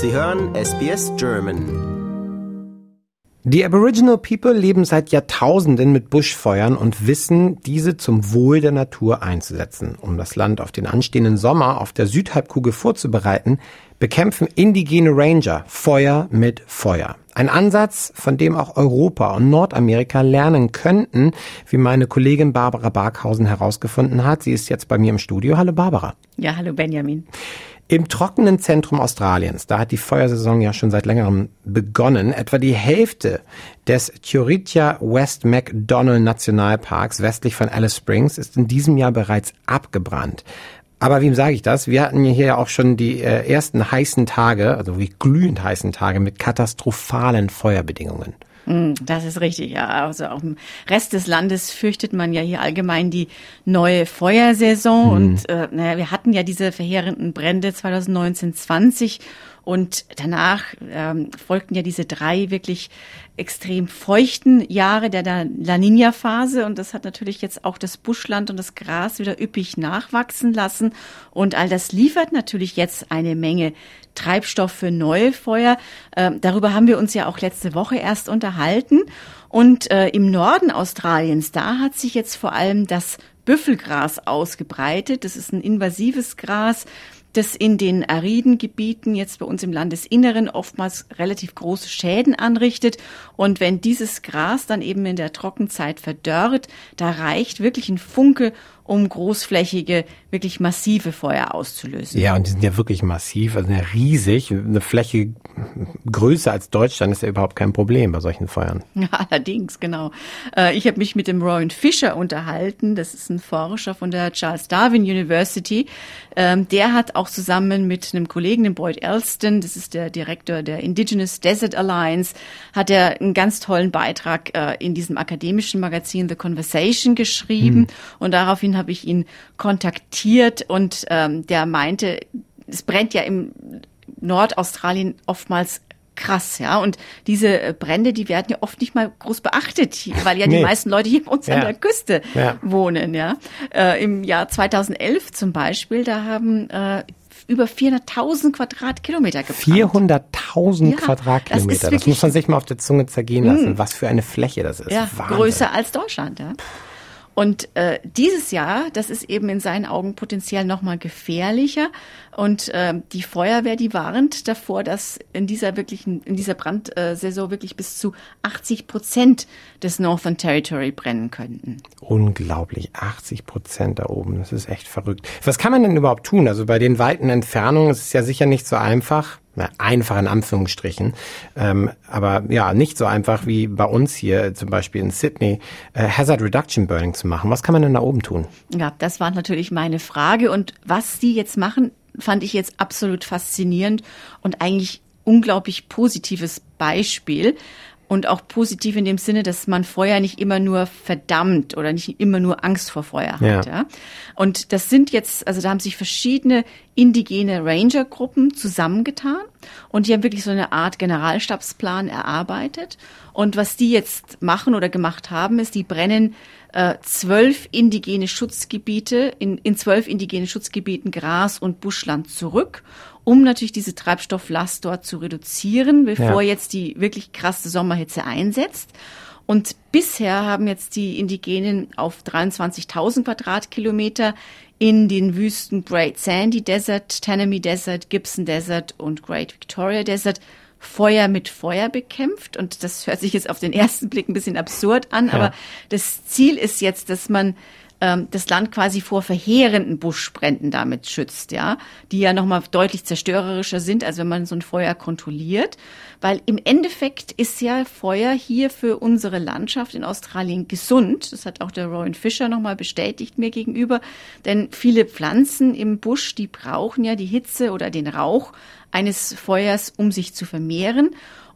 Sie hören SBS German. Die Aboriginal People leben seit Jahrtausenden mit Buschfeuern und wissen, diese zum Wohl der Natur einzusetzen. Um das Land auf den anstehenden Sommer auf der Südhalbkugel vorzubereiten, bekämpfen indigene Ranger Feuer mit Feuer. Ein Ansatz, von dem auch Europa und Nordamerika lernen könnten, wie meine Kollegin Barbara Barkhausen herausgefunden hat. Sie ist jetzt bei mir im Studio. Hallo Barbara. Ja, hallo Benjamin. Im trockenen Zentrum Australiens, da hat die Feuersaison ja schon seit längerem begonnen. Etwa die Hälfte des Chioritia West McDonnell Nationalparks westlich von Alice Springs ist in diesem Jahr bereits abgebrannt. Aber wem sage ich das? Wir hatten hier ja auch schon die äh, ersten heißen Tage, also wie glühend heißen Tage mit katastrophalen Feuerbedingungen. Hm, das ist richtig, ja. Also auch im Rest des Landes fürchtet man ja hier allgemein die neue Feuersaison. Mhm. Und äh, naja, wir hatten ja diese verheerenden Brände 2019, 20 und danach ähm, folgten ja diese drei wirklich extrem feuchten Jahre der La Nina-Phase. Und das hat natürlich jetzt auch das Buschland und das Gras wieder üppig nachwachsen lassen. Und all das liefert natürlich jetzt eine Menge Treibstoff für neue Feuer. Ähm, darüber haben wir uns ja auch letzte Woche erst unterhalten. Und äh, im Norden Australiens, da hat sich jetzt vor allem das Büffelgras ausgebreitet. Das ist ein invasives Gras das in den ariden Gebieten, jetzt bei uns im Landesinneren, oftmals relativ große Schäden anrichtet. Und wenn dieses Gras dann eben in der Trockenzeit verdörrt, da reicht wirklich ein Funke, um großflächige, wirklich massive Feuer auszulösen. Ja, und die sind ja wirklich massiv, also riesig. Eine Fläche größer als Deutschland ist ja überhaupt kein Problem bei solchen Feuern. Ja, allerdings, genau. Äh, ich habe mich mit dem Rowan Fisher unterhalten. Das ist ein Forscher von der Charles Darwin University. Ähm, der hat auch zusammen mit einem Kollegen, dem Boyd Elston, das ist der Direktor der Indigenous Desert Alliance, hat er einen ganz tollen Beitrag äh, in diesem akademischen Magazin The Conversation geschrieben. Hm. Und daraufhin habe ich ihn kontaktiert und ähm, der meinte, es brennt ja im Nordaustralien oftmals krass, ja. Und diese äh, Brände, die werden ja oft nicht mal groß beachtet, weil ja nee. die meisten Leute hier bei uns ja. an der Küste ja. wohnen, ja. Äh, Im Jahr 2011 zum Beispiel, da haben äh, über 400.000 Quadratkilometer gebrannt. 400.000 ja, Quadratkilometer. Das, das, muss man sich mal auf der Zunge zergehen lassen, mm. was für eine Fläche das ist. Ja, Wahnsinn. größer als Deutschland, ja. Und äh, dieses Jahr, das ist eben in seinen Augen potenziell nochmal gefährlicher. Und äh, die Feuerwehr, die warnt davor, dass in dieser wirklichen, in dieser Brandsaison wirklich bis zu 80 Prozent des Northern Territory brennen könnten. Unglaublich, 80 Prozent da oben. Das ist echt verrückt. Was kann man denn überhaupt tun? Also bei den weiten Entfernungen ist es ja sicher nicht so einfach einfach in Anführungsstrichen, ähm, aber ja, nicht so einfach wie bei uns hier zum Beispiel in Sydney, äh, Hazard Reduction Burning zu machen. Was kann man denn da oben tun? Ja, das war natürlich meine Frage und was Sie jetzt machen, fand ich jetzt absolut faszinierend und eigentlich unglaublich positives Beispiel und auch positiv in dem Sinne, dass man Feuer nicht immer nur verdammt oder nicht immer nur Angst vor Feuer hat. Ja. ja. Und das sind jetzt, also da haben sich verschiedene indigene Ranger-Gruppen zusammengetan und die haben wirklich so eine Art Generalstabsplan erarbeitet. Und was die jetzt machen oder gemacht haben, ist, die brennen äh, zwölf indigene Schutzgebiete, in, in zwölf indigene Schutzgebieten Gras und Buschland zurück um natürlich diese Treibstofflast dort zu reduzieren, bevor ja. jetzt die wirklich krasse Sommerhitze einsetzt. Und bisher haben jetzt die Indigenen auf 23.000 Quadratkilometer in den Wüsten Great Sandy Desert, Tanami Desert, Gibson Desert und Great Victoria Desert Feuer mit Feuer bekämpft. Und das hört sich jetzt auf den ersten Blick ein bisschen absurd an, ja. aber das Ziel ist jetzt, dass man ähm, das Land quasi vor verheerenden Buschbränden damit schützt, ja, die ja nochmal deutlich zerstörerischer sind, als wenn man so ein Feuer kontrolliert. Weil im Endeffekt ist ja Feuer hier für unsere Landschaft in Australien gesund. Das hat auch der Rowan Fisher nochmal bestätigt mir gegenüber. Denn viele Pflanzen im Busch, die brauchen ja die Hitze oder den Rauch eines Feuers, um sich zu vermehren.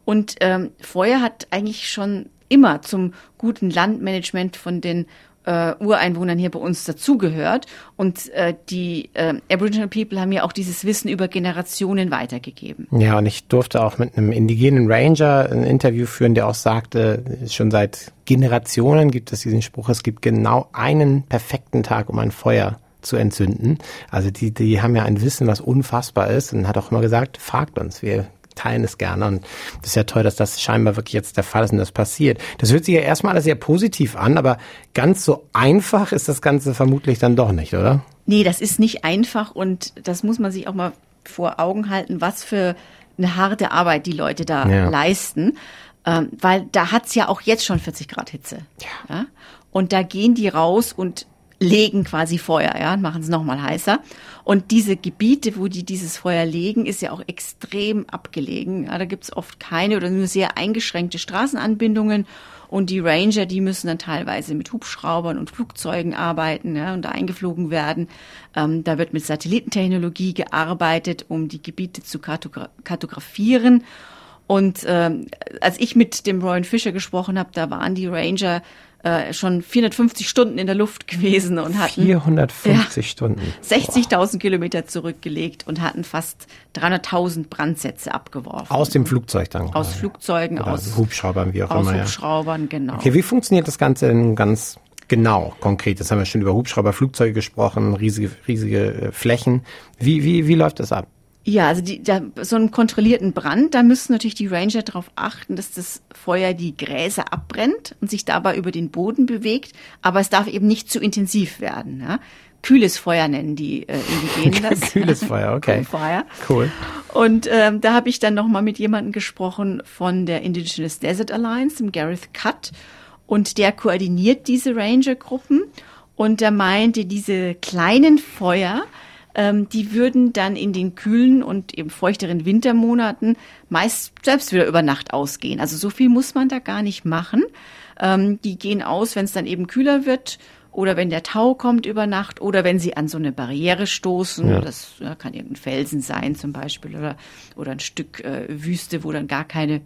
Und ähm, Feuer hat eigentlich schon immer zum guten Landmanagement von den äh, Ureinwohnern hier bei uns dazugehört. Und äh, die äh, Aboriginal People haben ja auch dieses Wissen über Generationen weitergegeben. Ja, und ich durfte auch mit einem indigenen Ranger ein Interview führen, der auch sagte, schon seit Generationen gibt es diesen Spruch, es gibt genau einen perfekten Tag, um ein Feuer zu entzünden. Also die, die haben ja ein Wissen, was unfassbar ist und hat auch immer gesagt, fragt uns, wir teilen es gerne. Und das ist ja toll, dass das scheinbar wirklich jetzt der Fall ist und das passiert. Das hört sich ja erstmal alles sehr positiv an, aber ganz so einfach ist das Ganze vermutlich dann doch nicht, oder? Nee, das ist nicht einfach und das muss man sich auch mal vor Augen halten, was für eine harte Arbeit die Leute da ja. leisten. Ähm, weil da hat's ja auch jetzt schon 40 Grad Hitze. Ja. ja. Und da gehen die raus und legen quasi Feuer, ja, machen es nochmal heißer. Und diese Gebiete, wo die dieses Feuer legen, ist ja auch extrem abgelegen. Ja, da gibt's oft keine oder nur sehr eingeschränkte Straßenanbindungen. Und die Ranger, die müssen dann teilweise mit Hubschraubern und Flugzeugen arbeiten ja, und eingeflogen werden. Ähm, da wird mit Satellitentechnologie gearbeitet, um die Gebiete zu kartogra kartografieren. Und ähm, als ich mit dem Rowan Fisher gesprochen habe, da waren die Ranger äh, schon 450 Stunden in der Luft gewesen und hatten 450 ja, Stunden 60.000 Kilometer zurückgelegt und hatten fast 300.000 Brandsätze abgeworfen. Aus dem Flugzeug dann? Aus Flugzeugen, Oder aus Hubschraubern, wie auch aus immer. Aus Hubschraubern, ja. genau. Okay, wie funktioniert das Ganze denn ganz genau, konkret? Das haben wir schon über Hubschrauber, Flugzeuge gesprochen, riesige, riesige äh, Flächen. Wie, wie, wie läuft das ab? Ja, also die, da, so einen kontrollierten Brand, da müssen natürlich die Ranger darauf achten, dass das Feuer die Gräser abbrennt und sich dabei über den Boden bewegt, aber es darf eben nicht zu intensiv werden. Ja? Kühles Feuer nennen die äh, Indigenen das. Kühles Feuer, okay. Feuer. Cool. Und ähm, da habe ich dann nochmal mit jemandem gesprochen von der Indigenous Desert Alliance, dem Gareth Cutt, und der koordiniert diese Ranger-Gruppen und der meinte, diese kleinen Feuer, ähm, die würden dann in den kühlen und eben feuchteren Wintermonaten meist selbst wieder über Nacht ausgehen. Also so viel muss man da gar nicht machen. Ähm, die gehen aus, wenn es dann eben kühler wird oder wenn der Tau kommt über Nacht oder wenn sie an so eine Barriere stoßen. Ja. Das ja, kann irgendein Felsen sein zum Beispiel oder, oder ein Stück äh, Wüste, wo dann gar keine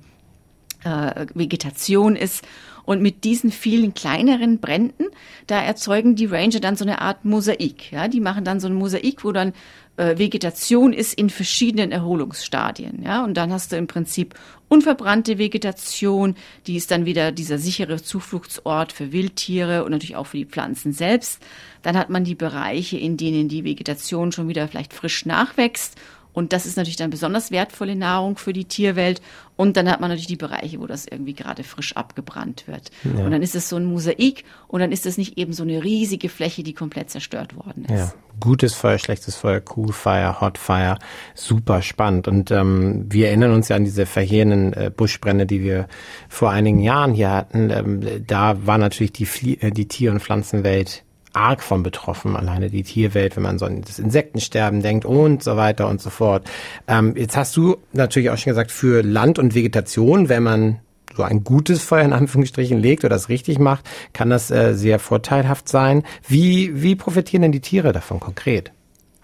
äh, Vegetation ist. Und mit diesen vielen kleineren Bränden, da erzeugen die Ranger dann so eine Art Mosaik. Ja, die machen dann so ein Mosaik, wo dann äh, Vegetation ist in verschiedenen Erholungsstadien. Ja, und dann hast du im Prinzip unverbrannte Vegetation, die ist dann wieder dieser sichere Zufluchtsort für Wildtiere und natürlich auch für die Pflanzen selbst. Dann hat man die Bereiche, in denen die Vegetation schon wieder vielleicht frisch nachwächst und das ist natürlich dann besonders wertvolle Nahrung für die Tierwelt. Und dann hat man natürlich die Bereiche, wo das irgendwie gerade frisch abgebrannt wird. Ja. Und dann ist es so ein Mosaik und dann ist es nicht eben so eine riesige Fläche, die komplett zerstört worden ist. Ja. Gutes Feuer, schlechtes Feuer, Cool Fire, Hot Fire, super spannend. Und ähm, wir erinnern uns ja an diese verheerenden äh, Buschbrände, die wir vor einigen Jahren hier hatten. Ähm, da war natürlich die, Flie äh, die Tier- und Pflanzenwelt arg von betroffen, alleine die Tierwelt, wenn man so an das Insektensterben denkt und so weiter und so fort. Ähm, jetzt hast du natürlich auch schon gesagt, für Land und Vegetation, wenn man so ein gutes Feuer in Anführungsstrichen legt oder das richtig macht, kann das äh, sehr vorteilhaft sein. Wie, wie profitieren denn die Tiere davon konkret?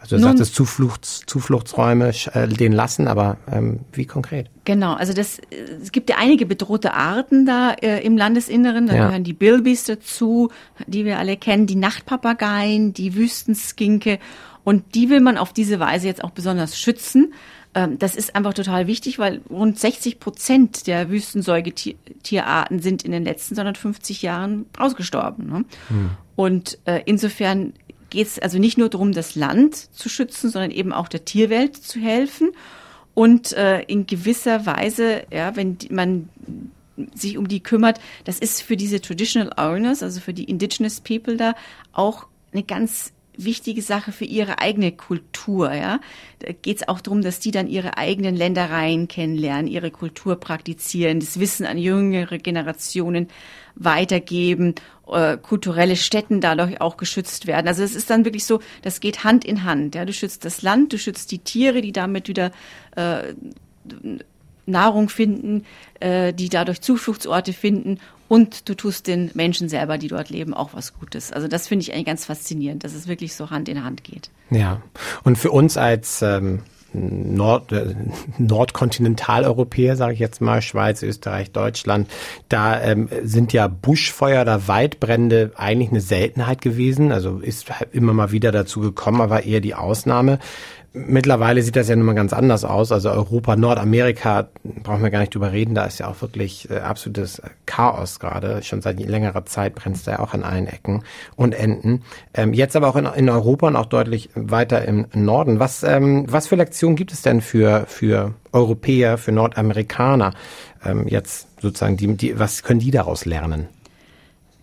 Also du Nun, sagtest Zufluchts, Zufluchtsräume äh, den lassen, aber ähm, wie konkret? Genau, also das, es gibt ja einige bedrohte Arten da äh, im Landesinneren. Da ja. gehören die Bilbis dazu, die wir alle kennen, die Nachtpapageien, die Wüstenskinke. Und die will man auf diese Weise jetzt auch besonders schützen. Ähm, das ist einfach total wichtig, weil rund 60 Prozent der Wüstensäugetierarten sind in den letzten 250 Jahren ausgestorben. Ne? Hm. Und äh, insofern geht es also nicht nur darum, das Land zu schützen, sondern eben auch der Tierwelt zu helfen. Und äh, in gewisser Weise, ja, wenn man sich um die kümmert, das ist für diese Traditional Owners, also für die Indigenous People da auch eine ganz wichtige Sache für ihre eigene Kultur. Ja, da geht es auch darum, dass die dann ihre eigenen Ländereien kennenlernen, ihre Kultur praktizieren, das Wissen an jüngere Generationen weitergeben, äh, kulturelle Stätten dadurch auch geschützt werden. Also es ist dann wirklich so, das geht Hand in Hand. Ja, du schützt das Land, du schützt die Tiere, die damit wieder äh, Nahrung finden, äh, die dadurch Zufluchtsorte finden und du tust den Menschen selber, die dort leben, auch was Gutes. Also das finde ich eigentlich ganz faszinierend, dass es wirklich so Hand in Hand geht. Ja, und für uns als ähm, Nord, äh, Nordkontinentaleuropäer, sage ich jetzt mal, Schweiz, Österreich, Deutschland, da ähm, sind ja Buschfeuer oder Waldbrände eigentlich eine Seltenheit gewesen. Also ist immer mal wieder dazu gekommen, aber eher die Ausnahme. Mittlerweile sieht das ja nun mal ganz anders aus. Also Europa, Nordamerika, brauchen wir gar nicht drüber reden. Da ist ja auch wirklich äh, absolutes Chaos gerade. Schon seit längerer Zeit brennt es da ja auch an allen Ecken und Enden. Ähm, jetzt aber auch in, in, Europa und auch deutlich weiter im Norden. Was, ähm, was für Lektionen gibt es denn für, für Europäer, für Nordamerikaner? Ähm, jetzt sozusagen, die, die, was können die daraus lernen?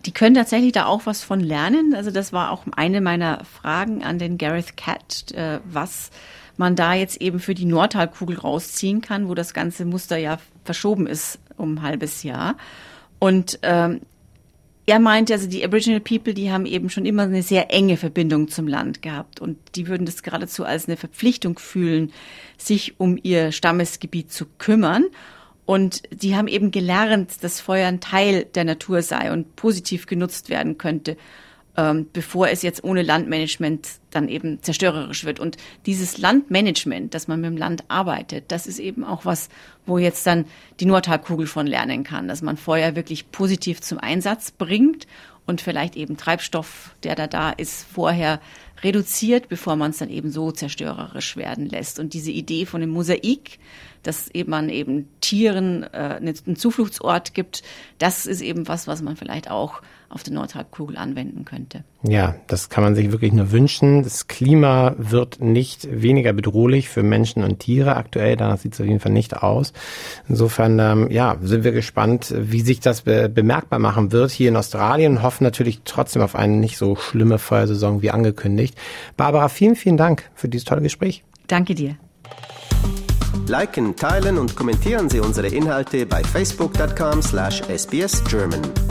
Die können tatsächlich da auch was von lernen. Also das war auch eine meiner Fragen an den Gareth Cat, äh, was man da jetzt eben für die Nordhalbkugel rausziehen kann, wo das ganze Muster ja verschoben ist um ein halbes Jahr. Und ähm, er meinte, also die Aboriginal People, die haben eben schon immer eine sehr enge Verbindung zum Land gehabt und die würden das geradezu als eine Verpflichtung fühlen, sich um ihr Stammesgebiet zu kümmern. Und die haben eben gelernt, dass Feuer ein Teil der Natur sei und positiv genutzt werden könnte, ähm, bevor es jetzt ohne Landmanagement dann eben zerstörerisch wird. Und dieses Landmanagement, dass man mit dem Land arbeitet, das ist eben auch was, wo jetzt dann die Nordhalbkugel von lernen kann, dass man Feuer wirklich positiv zum Einsatz bringt und vielleicht eben Treibstoff, der da da ist, vorher reduziert, bevor man es dann eben so zerstörerisch werden lässt. Und diese Idee von dem Mosaik, dass eben man eben Tieren äh, einen Zufluchtsort gibt, das ist eben was, was man vielleicht auch auf der Nordhalbkugel anwenden könnte. Ja, das kann man sich wirklich nur wünschen. Das Klima wird nicht weniger bedrohlich für Menschen und Tiere aktuell. Danach sieht es auf jeden Fall nicht aus. Insofern, ähm, ja, sind wir gespannt, wie sich das be bemerkbar machen wird hier in Australien. Hoffen natürlich trotzdem auf eine nicht so schlimme Feuersaison wie angekündigt. Barbara, vielen, vielen Dank für dieses tolle Gespräch. Danke dir. Liken, teilen und kommentieren Sie unsere Inhalte bei facebook.com/sbsgerman.